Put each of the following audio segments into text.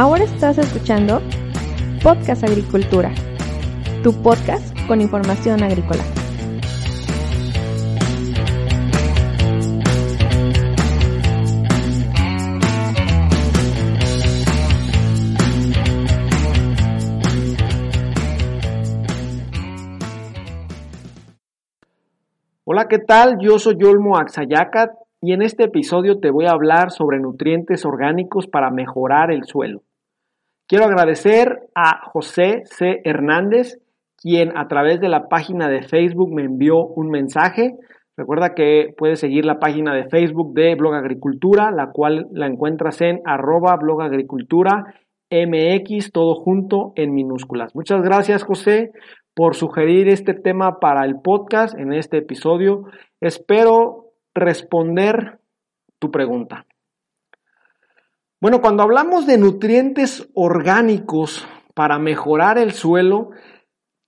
Ahora estás escuchando Podcast Agricultura, tu podcast con información agrícola. Hola, ¿qué tal? Yo soy Yolmo Axayacat y en este episodio te voy a hablar sobre nutrientes orgánicos para mejorar el suelo. Quiero agradecer a José C. Hernández, quien a través de la página de Facebook me envió un mensaje. Recuerda que puedes seguir la página de Facebook de Blog Agricultura, la cual la encuentras en arroba Blog Agricultura MX, todo junto en minúsculas. Muchas gracias, José, por sugerir este tema para el podcast en este episodio. Espero responder tu pregunta. Bueno, cuando hablamos de nutrientes orgánicos para mejorar el suelo,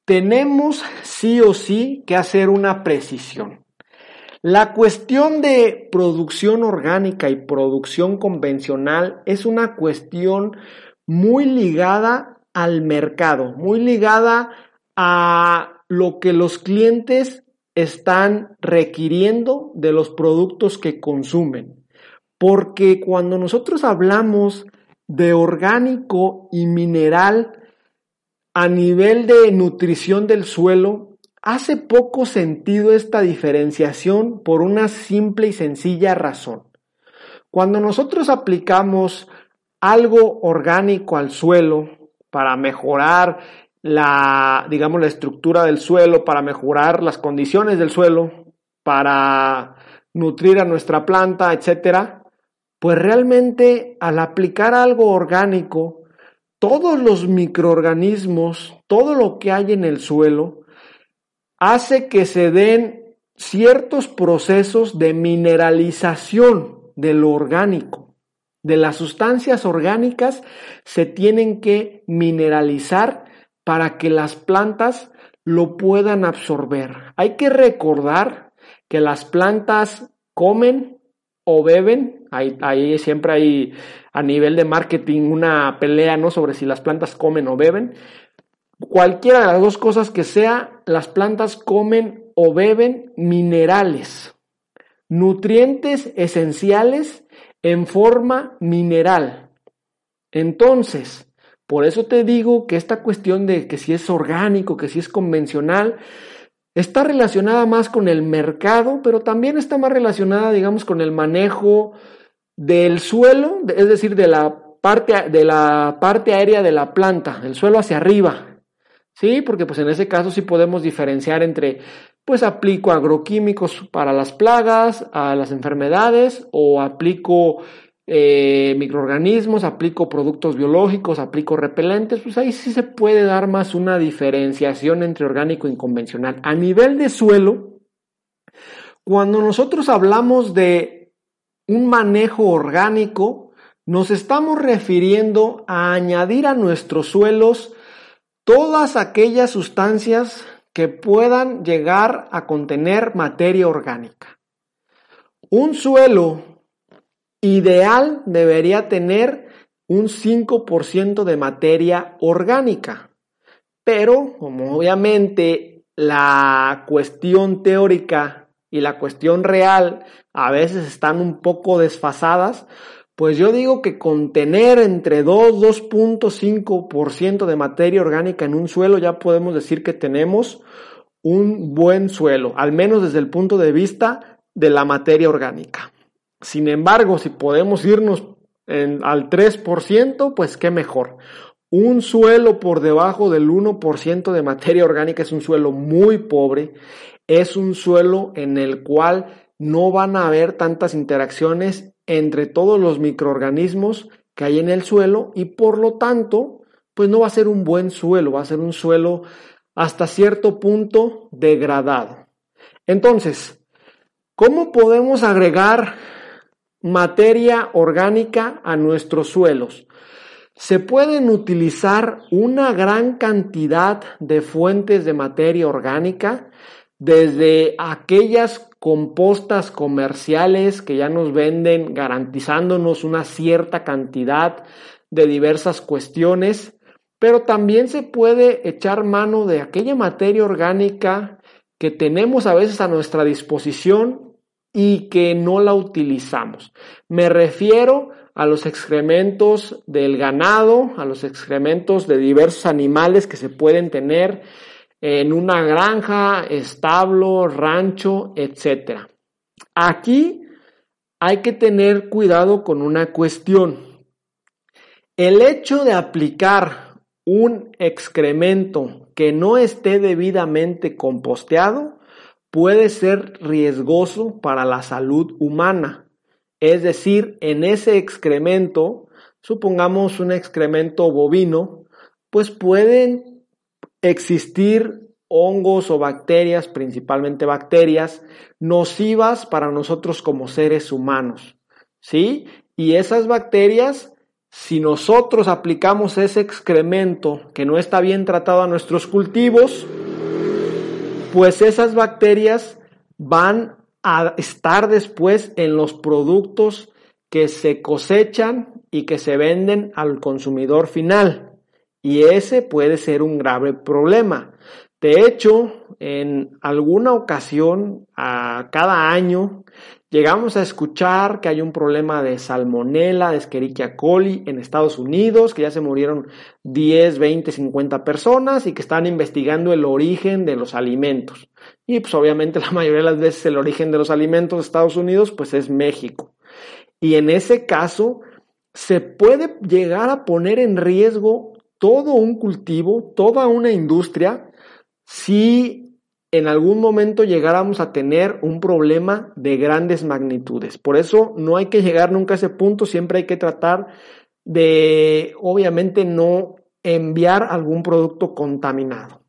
tenemos sí o sí que hacer una precisión. La cuestión de producción orgánica y producción convencional es una cuestión muy ligada al mercado, muy ligada a lo que los clientes están requiriendo de los productos que consumen. Porque cuando nosotros hablamos de orgánico y mineral a nivel de nutrición del suelo, hace poco sentido esta diferenciación por una simple y sencilla razón. Cuando nosotros aplicamos algo orgánico al suelo para mejorar la, digamos, la estructura del suelo, para mejorar las condiciones del suelo, para nutrir a nuestra planta, etcétera, pues realmente al aplicar algo orgánico, todos los microorganismos, todo lo que hay en el suelo, hace que se den ciertos procesos de mineralización de lo orgánico. De las sustancias orgánicas se tienen que mineralizar para que las plantas lo puedan absorber. Hay que recordar que las plantas comen o beben, ahí, siempre hay a nivel de marketing una pelea ¿no? sobre si las plantas comen o beben. Cualquiera de las dos cosas que sea, las plantas comen o beben minerales, nutrientes esenciales en forma mineral. Entonces, por eso te digo que esta cuestión de que si es orgánico, que si es convencional, está relacionada más con el mercado, pero también está más relacionada, digamos, con el manejo del suelo, es decir, de la parte, de la parte aérea de la planta, el suelo hacia arriba. Sí, porque pues en ese caso sí podemos diferenciar entre, pues aplico agroquímicos para las plagas, a las enfermedades, o aplico eh, microorganismos, aplico productos biológicos, aplico repelentes, pues ahí sí se puede dar más una diferenciación entre orgánico y convencional. A nivel de suelo, cuando nosotros hablamos de un manejo orgánico, nos estamos refiriendo a añadir a nuestros suelos todas aquellas sustancias que puedan llegar a contener materia orgánica. Un suelo ideal debería tener un 5% de materia orgánica. Pero, como obviamente la cuestión teórica y la cuestión real a veces están un poco desfasadas, pues yo digo que contener entre 2, 2.5% de materia orgánica en un suelo ya podemos decir que tenemos un buen suelo, al menos desde el punto de vista de la materia orgánica. Sin embargo, si podemos irnos al 3%, pues qué mejor. Un suelo por debajo del 1% de materia orgánica es un suelo muy pobre, es un suelo en el cual no van a haber tantas interacciones entre todos los microorganismos que hay en el suelo y por lo tanto, pues no va a ser un buen suelo, va a ser un suelo hasta cierto punto degradado. Entonces, ¿cómo podemos agregar materia orgánica a nuestros suelos. Se pueden utilizar una gran cantidad de fuentes de materia orgánica, desde aquellas compostas comerciales que ya nos venden garantizándonos una cierta cantidad de diversas cuestiones, pero también se puede echar mano de aquella materia orgánica que tenemos a veces a nuestra disposición y que no la utilizamos. Me refiero a los excrementos del ganado, a los excrementos de diversos animales que se pueden tener en una granja, establo, rancho, etc. Aquí hay que tener cuidado con una cuestión. El hecho de aplicar un excremento que no esté debidamente composteado puede ser riesgoso para la salud humana. Es decir, en ese excremento, supongamos un excremento bovino, pues pueden existir hongos o bacterias, principalmente bacterias, nocivas para nosotros como seres humanos. ¿Sí? Y esas bacterias, si nosotros aplicamos ese excremento que no está bien tratado a nuestros cultivos, pues esas bacterias van a estar después en los productos que se cosechan y que se venden al consumidor final. Y ese puede ser un grave problema. De hecho, en alguna ocasión, a cada año, llegamos a escuchar que hay un problema de salmonella, de Escherichia coli en Estados Unidos, que ya se murieron 10, 20, 50 personas y que están investigando el origen de los alimentos. Y pues obviamente la mayoría de las veces el origen de los alimentos de Estados Unidos pues es México. Y en ese caso se puede llegar a poner en riesgo todo un cultivo, toda una industria, si en algún momento llegáramos a tener un problema de grandes magnitudes. Por eso no hay que llegar nunca a ese punto, siempre hay que tratar de, obviamente, no enviar algún producto contaminado.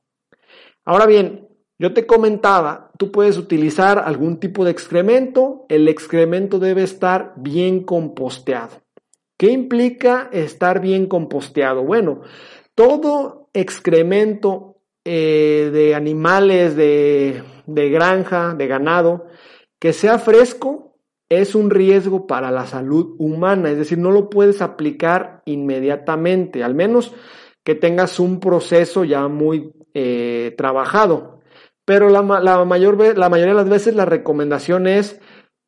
Ahora bien, yo te comentaba, tú puedes utilizar algún tipo de excremento, el excremento debe estar bien composteado. ¿Qué implica estar bien composteado? Bueno, todo excremento eh, de animales de, de granja, de ganado, que sea fresco es un riesgo para la salud humana, es decir, no lo puedes aplicar inmediatamente, al menos que tengas un proceso ya muy eh, trabajado. Pero la, la, mayor, la mayoría de las veces la recomendación es,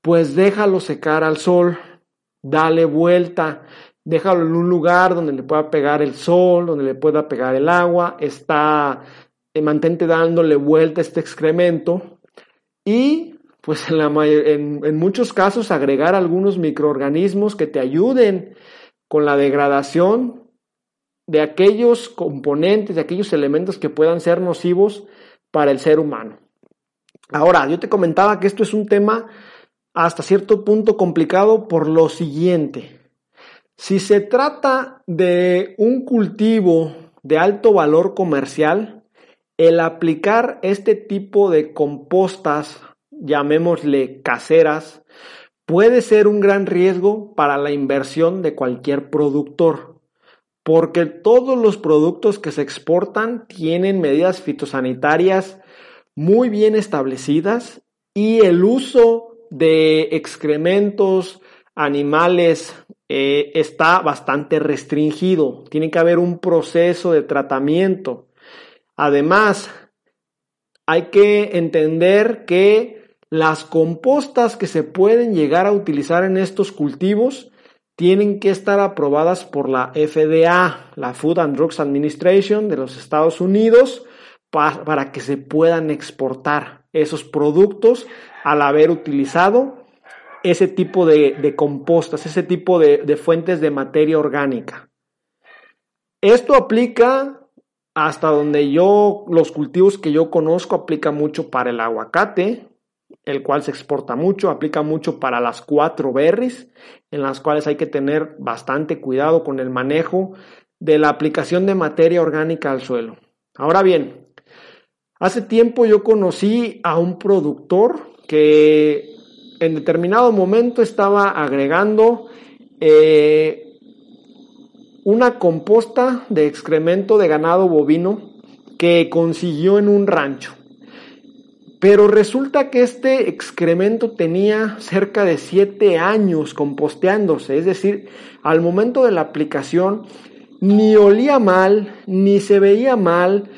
pues déjalo secar al sol, dale vuelta, déjalo en un lugar donde le pueda pegar el sol, donde le pueda pegar el agua, está eh, mantente dándole vuelta a este excremento y pues en, la en, en muchos casos agregar algunos microorganismos que te ayuden con la degradación de aquellos componentes, de aquellos elementos que puedan ser nocivos para el ser humano. Ahora, yo te comentaba que esto es un tema hasta cierto punto complicado por lo siguiente. Si se trata de un cultivo de alto valor comercial, el aplicar este tipo de compostas, llamémosle caseras, puede ser un gran riesgo para la inversión de cualquier productor, porque todos los productos que se exportan tienen medidas fitosanitarias muy bien establecidas y el uso de excrementos animales eh, está bastante restringido. Tiene que haber un proceso de tratamiento. Además, hay que entender que las compostas que se pueden llegar a utilizar en estos cultivos tienen que estar aprobadas por la FDA, la Food and Drugs Administration de los Estados Unidos, para, que se puedan exportar esos productos al haber utilizado ese tipo de, compostas, ese tipo de fuentes de materia orgánica. Esto aplica hasta donde yo, los cultivos que yo conozco aplica mucho para el aguacate, el cual se exporta mucho, aplica mucho para las cuatro berries, en las cuales hay que tener bastante cuidado con el manejo de la aplicación de materia orgánica al suelo. Ahora bien, hace tiempo yo conocí a un productor que en determinado momento estaba agregando eh, una composta de excremento de ganado bovino que consiguió en un rancho. Pero resulta que este excremento tenía cerca de 7 años composteándose, es decir, al momento de la aplicación ni olía mal, ni se veía mal,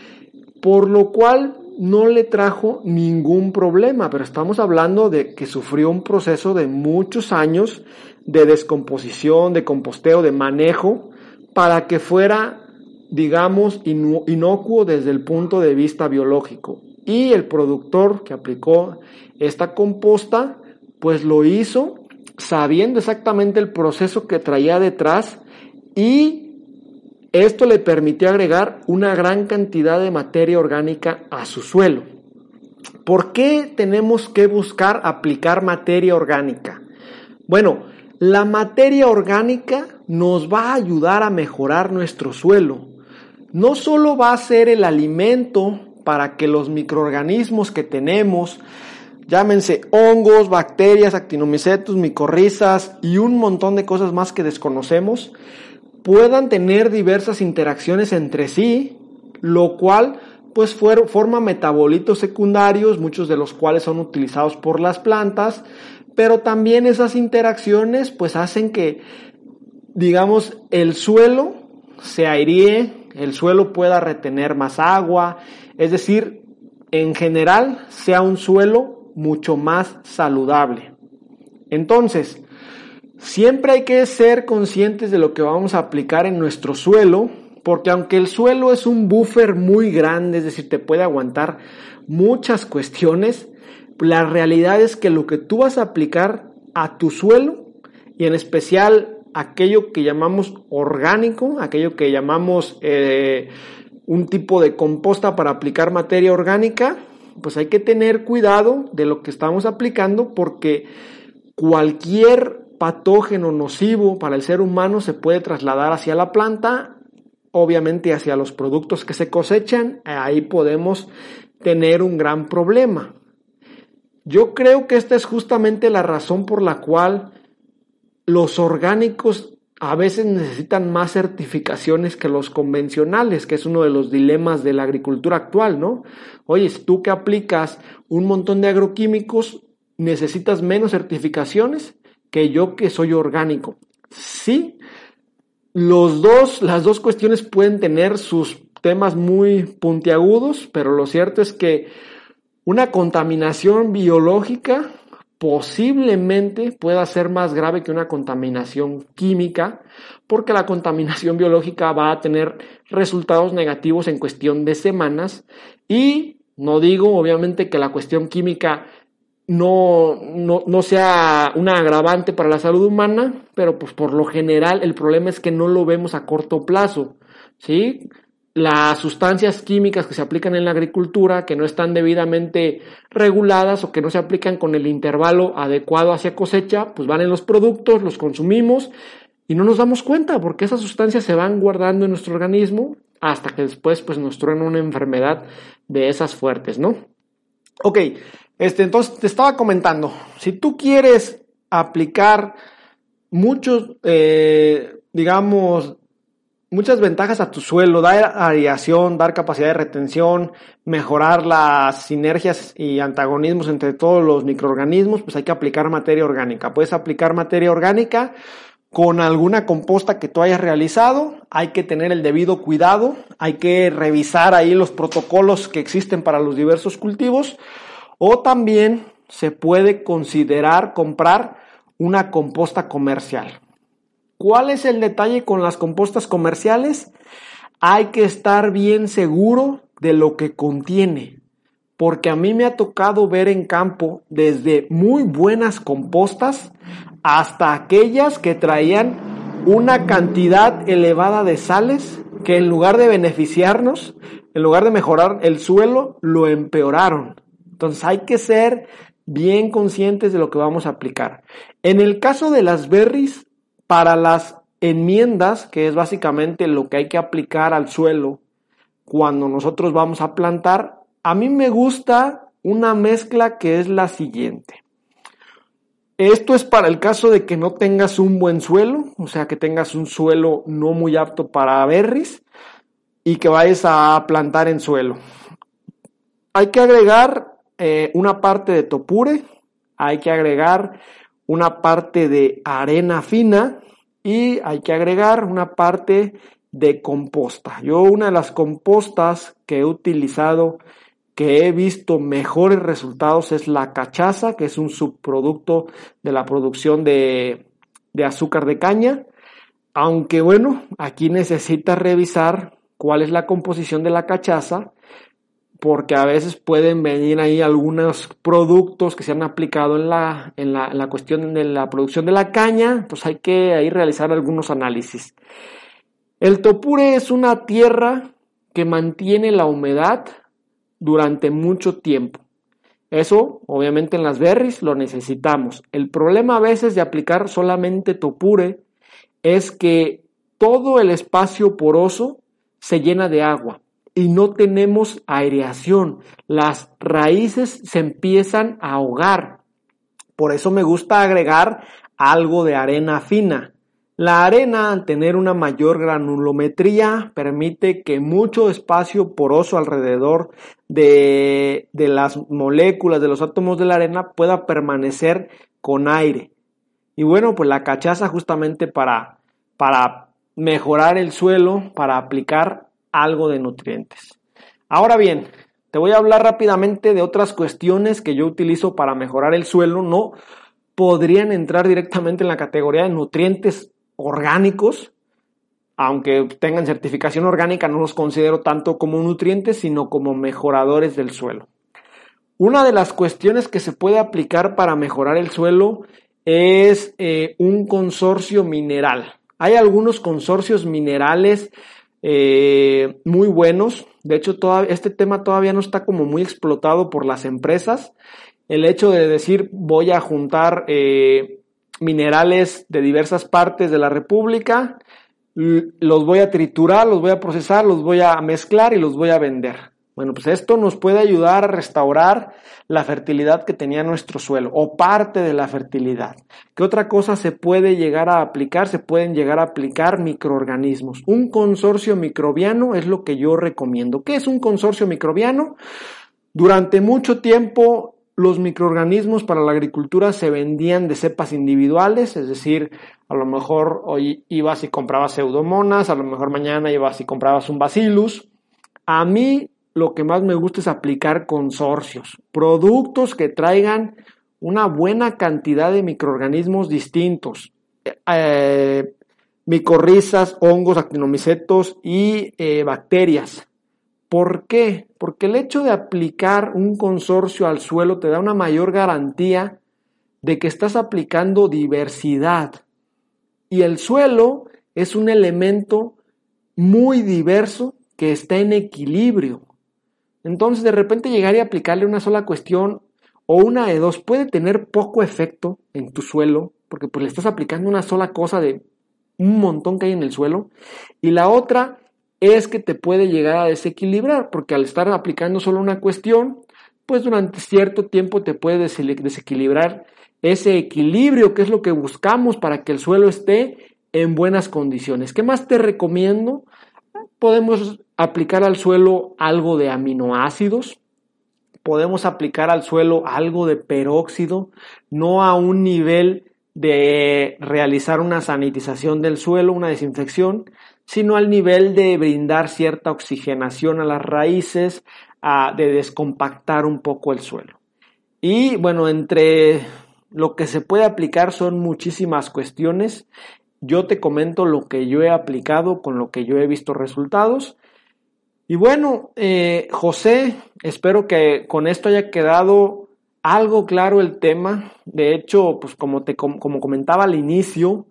por lo cual no le trajo ningún problema, pero estamos hablando de que sufrió un proceso de muchos años de descomposición, de composteo, de manejo, para que fuera, digamos, inocuo desde el punto de vista biológico. Y el productor que aplicó esta composta, pues lo hizo sabiendo exactamente el proceso que traía detrás y esto le permitió agregar una gran cantidad de materia orgánica a su suelo. ¿Por qué tenemos que buscar aplicar materia orgánica? Bueno, la materia orgánica nos va a ayudar a mejorar nuestro suelo. No solo va a ser el alimento para que los microorganismos que tenemos, llámense hongos, bacterias, actinomicetus, micorrizas y un montón de cosas más que desconocemos, puedan tener diversas interacciones entre sí, lo cual pues forma metabolitos secundarios, muchos de los cuales son utilizados por las plantas, pero también esas interacciones pues hacen que, digamos, el suelo se airíe, el suelo pueda retener más agua, es decir, en general sea un suelo mucho más saludable. Entonces, Siempre hay que ser conscientes de lo que vamos a aplicar en nuestro suelo, porque aunque el suelo es un buffer muy grande, es decir, te puede aguantar muchas cuestiones, la realidad es que lo que tú vas a aplicar a tu suelo, y en especial aquello que llamamos orgánico, aquello que llamamos eh, un tipo de composta para aplicar materia orgánica, pues hay que tener cuidado de lo que estamos aplicando porque cualquier patógeno nocivo para el ser humano se puede trasladar hacia la planta, obviamente hacia los productos que se cosechan, ahí podemos tener un gran problema. Yo creo que esta es justamente la razón por la cual los orgánicos a veces necesitan más certificaciones que los convencionales, que es uno de los dilemas de la agricultura actual, ¿no? Oye, tú que aplicas un montón de agroquímicos, necesitas menos certificaciones que yo que soy orgánico. Sí, los dos, las dos cuestiones pueden tener sus temas muy puntiagudos, pero lo cierto es que una contaminación biológica posiblemente pueda ser más grave que una contaminación química, porque la contaminación biológica va a tener resultados negativos en cuestión de semanas y no digo obviamente que la cuestión química no, no, sea una agravante para la salud humana, pero pues por lo general el problema es que no lo vemos a corto plazo, ¿sí? Las sustancias químicas que se aplican en la agricultura, que no están debidamente reguladas o que no se aplican con el intervalo adecuado hacia cosecha, pues van en los productos, los consumimos y no nos damos cuenta porque esas sustancias se van guardando en nuestro organismo hasta que después pues nos truena una enfermedad de esas fuertes, ¿no? Ok, este, entonces te estaba comentando, si tú quieres aplicar muchos, eh, digamos, muchas ventajas a tu suelo, dar aireación, dar capacidad de retención, mejorar las sinergias y antagonismos entre todos los microorganismos, pues hay que aplicar materia orgánica. Puedes aplicar materia orgánica con alguna composta que tú hayas realizado, hay que tener el debido cuidado, hay que revisar ahí los protocolos que existen para los diversos cultivos o también se puede considerar comprar una composta comercial. ¿Cuál es el detalle con las compostas comerciales? Hay que estar bien seguro de lo que contiene, porque a mí me ha tocado ver en campo desde muy buenas compostas hasta aquellas que traían una cantidad elevada de sales que en lugar de beneficiarnos, en lugar de mejorar el suelo, lo empeoraron. Entonces hay que ser bien conscientes de lo que vamos a aplicar. En el caso de las berries, para las enmiendas, que es básicamente lo que hay que aplicar al suelo cuando nosotros vamos a plantar, a mí me gusta una mezcla que es la siguiente. Esto es para el caso de que no tengas un buen suelo, o sea, que tengas un suelo no muy apto para berries y que vayas a plantar en suelo. Hay que agregar eh, una parte de topure, hay que agregar una parte de arena fina y hay que agregar una parte de composta. Yo una de las compostas que he utilizado, que he visto mejores resultados es la cachaza, que es un subproducto de la producción de, de azúcar de caña. Aunque bueno, aquí necesita revisar cuál es la composición de la cachaza porque a veces pueden venir ahí algunos productos que se han aplicado en la, en la, cuestión de la producción de la caña, pues hay que ahí realizar algunos análisis. El topure es una tierra que mantiene la humedad durante mucho tiempo. Eso, obviamente, en las berries lo necesitamos. El problema a veces de aplicar solamente topure es que todo el espacio poroso se llena de agua y no tenemos aireación. Las raíces se empiezan a ahogar. Por eso me gusta agregar algo de arena fina. La arena, al tener una mayor granulometría, permite que mucho espacio poroso alrededor de, de, las moléculas, de los átomos de la arena, pueda permanecer con aire. Y bueno, pues la cachaza justamente para, para mejorar el suelo, para aplicar algo de nutrientes. Ahora bien, te voy a hablar rápidamente de otras cuestiones que yo utilizo para mejorar el suelo. No podrían entrar directamente en la categoría de nutrientes orgánicos, aunque tengan certificación orgánica, no los considero tanto como nutrientes, sino como mejoradores del suelo. Una de las cuestiones que se puede aplicar para mejorar el suelo es eh, un consorcio mineral. Hay algunos consorcios minerales eh, muy buenos. De hecho, este tema todavía no está como muy explotado por las empresas. El hecho de decir voy a juntar eh, minerales de diversas partes de la República, los voy a triturar, los voy a procesar, los voy a mezclar y los voy a vender. Bueno, pues esto nos puede ayudar a restaurar la fertilidad que tenía nuestro suelo o parte de la fertilidad. ¿Qué otra cosa se puede llegar a aplicar? Se pueden llegar a aplicar microorganismos. Un consorcio microbiano es lo que yo recomiendo. ¿Qué es un consorcio microbiano? Durante mucho tiempo los microorganismos para la agricultura se vendían de cepas individuales, es decir, a lo mejor hoy ibas y comprabas pseudomonas, a lo mejor mañana ibas y comprabas un bacillus. A mí lo que más me gusta es aplicar consorcios, productos que traigan una buena cantidad de microorganismos distintos, eh, micorrizas, hongos, actinomicetos y eh, bacterias. ¿Por qué? Porque el hecho de aplicar un consorcio al suelo te da una mayor garantía de que estás aplicando diversidad. Y el suelo es un elemento muy diverso que está en equilibrio. Entonces, de repente llegar y aplicarle una sola cuestión o una de dos puede tener poco efecto en tu suelo, porque pues le estás aplicando una sola cosa de un montón que hay en el suelo. Y la otra es que te puede llegar a desequilibrar, porque al estar aplicando solo una cuestión, pues durante cierto tiempo te puede desequilibrar ese equilibrio que es lo que buscamos para que el suelo esté en buenas condiciones. ¿Qué más te recomiendo? Podemos aplicar al suelo algo de aminoácidos, podemos aplicar al suelo algo de peróxido, no a un nivel de realizar una sanitización del suelo, una desinfección, sino al nivel de brindar cierta oxigenación a las raíces, de descompactar un poco el suelo. Y bueno, entre lo que se puede aplicar son muchísimas cuestiones. Yo te comento lo que yo he aplicado con lo que yo he visto resultados y bueno, eh, José, espero que con esto haya quedado algo claro el tema. De hecho, pues como te como comentaba al inicio,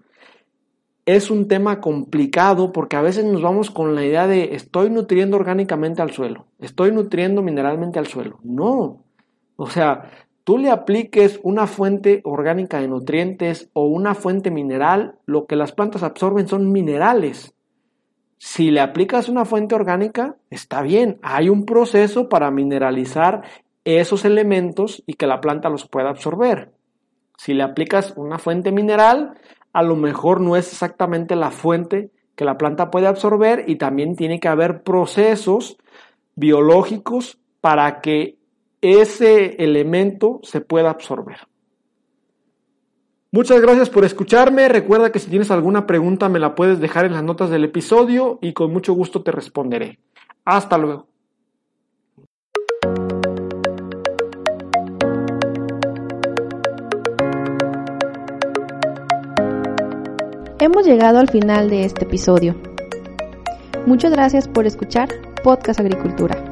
es un tema complicado porque a veces nos vamos con la idea de estoy nutriendo orgánicamente al suelo, estoy nutriendo mineralmente al suelo. No. O sea, tú le apliques una fuente orgánica de nutrientes o una fuente mineral, lo que las plantas absorben son minerales. Si le aplicas una fuente orgánica, está bien. Hay un proceso para mineralizar esos elementos y que la planta los pueda absorber. Si le aplicas una fuente mineral, a lo mejor no es exactamente la fuente que la planta puede absorber y también tiene que haber procesos biológicos para que ese elemento se pueda absorber. Muchas gracias por escucharme. Recuerda que si tienes alguna pregunta me la puedes dejar en las notas del episodio y con mucho gusto te responderé. Hasta luego. Hemos llegado al final de este episodio. Muchas gracias por escuchar Podcast Agricultura.